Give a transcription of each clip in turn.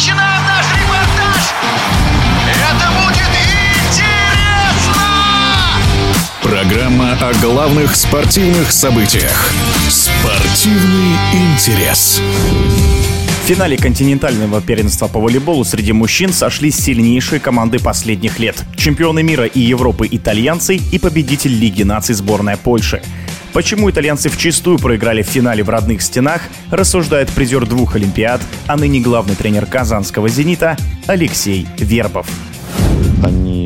начинаем наш репортаж! Это будет интересно! Программа о главных спортивных событиях. Спортивный интерес. В финале континентального первенства по волейболу среди мужчин сошлись сильнейшие команды последних лет. Чемпионы мира и Европы итальянцы и победитель Лиги наций сборная Польши. Почему итальянцы вчистую проиграли в финале в родных стенах, рассуждает призер двух Олимпиад, а ныне главный тренер казанского «Зенита» Алексей Вербов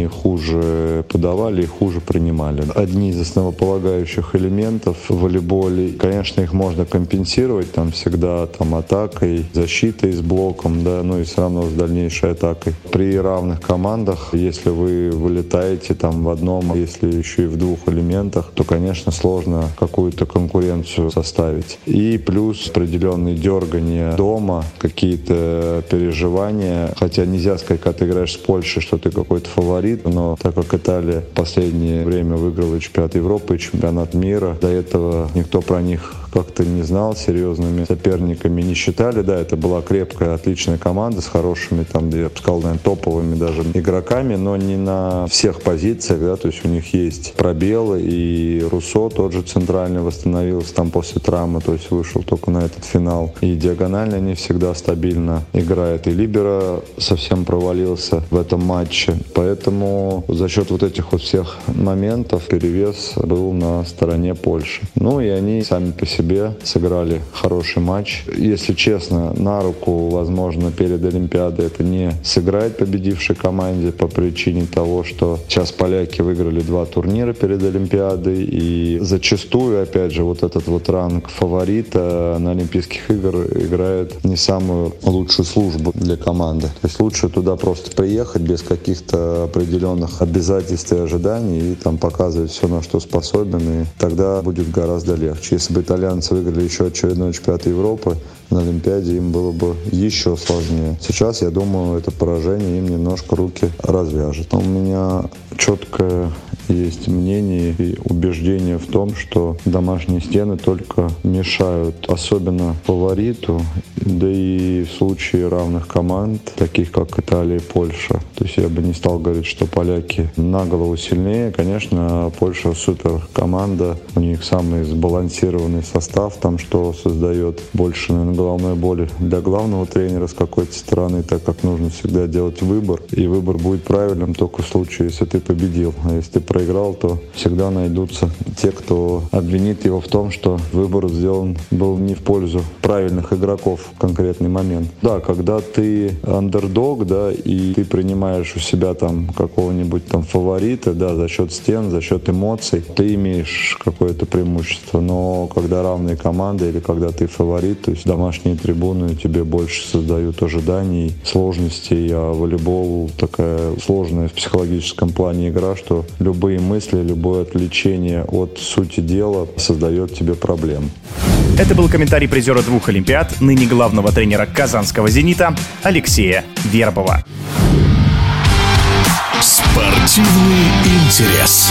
хуже подавали и хуже принимали. Одни из основополагающих элементов в волейболе, конечно, их можно компенсировать там всегда там атакой, защитой с блоком, да, ну и все равно с дальнейшей атакой. При равных командах, если вы вылетаете там в одном, если еще и в двух элементах, то, конечно, сложно какую-то конкуренцию составить. И плюс определенные дергания дома, какие-то переживания, хотя нельзя сказать, когда ты играешь с Польшей, что ты какой-то фаворит, но так как Италия в последнее время выиграла чемпионат Европы и чемпионат мира, до этого никто про них как-то не знал, серьезными соперниками не считали. Да, это была крепкая, отличная команда с хорошими, там, я бы сказал, наверное, топовыми даже игроками, но не на всех позициях, да, то есть у них есть пробелы, и Руссо тот же центральный восстановился там после травмы, то есть вышел только на этот финал. И диагонально не всегда стабильно играет. И Либера совсем провалился в этом матче. Поэтому за счет вот этих вот всех моментов перевес был на стороне Польши. Ну и они сами по себе себе, сыграли хороший матч. Если честно, на руку, возможно, перед Олимпиадой это не сыграет победившей команде по причине того, что сейчас поляки выиграли два турнира перед Олимпиадой и зачастую, опять же, вот этот вот ранг фаворита на Олимпийских игр играет не самую лучшую службу для команды. То есть лучше туда просто приехать без каких-то определенных обязательств и ожиданий и там показывать все, на что способен, и тогда будет гораздо легче. Если бы итальянцы итальянцы выиграли еще очередной чемпионат Европы, на Олимпиаде им было бы еще сложнее. Сейчас, я думаю, это поражение им немножко руки развяжет. У меня четкое есть мнение и убеждение в том, что домашние стены только мешают, особенно фавориту, да и в случае равных команд, таких как Италия и Польша. То есть я бы не стал говорить, что поляки на голову сильнее. Конечно, Польша супер команда, у них самый сбалансированный состав, там что создает больше, наверное, головной боли для главного тренера с какой-то стороны, так как нужно всегда делать выбор. И выбор будет правильным только в случае, если ты победил. А если ты проиграл, то всегда найдутся те, кто обвинит его в том, что выбор сделан был не в пользу правильных игроков в конкретный момент. Да, когда ты андердог, да, и ты принимаешь у себя там какого-нибудь там фаворита, да, за счет стен, за счет эмоций, ты имеешь какое-то преимущество. Но когда равные команды или когда ты фаворит, то есть домашние трибуны тебе больше создают ожиданий, сложностей, а волейбол такая сложная в психологическом плане игра, что любые мысли, любое отвлечение от сути дела создает тебе проблем. Это был комментарий призера двух Олимпиад, ныне главного тренера казанского «Зенита» Алексея Вербова. Спортивный интерес.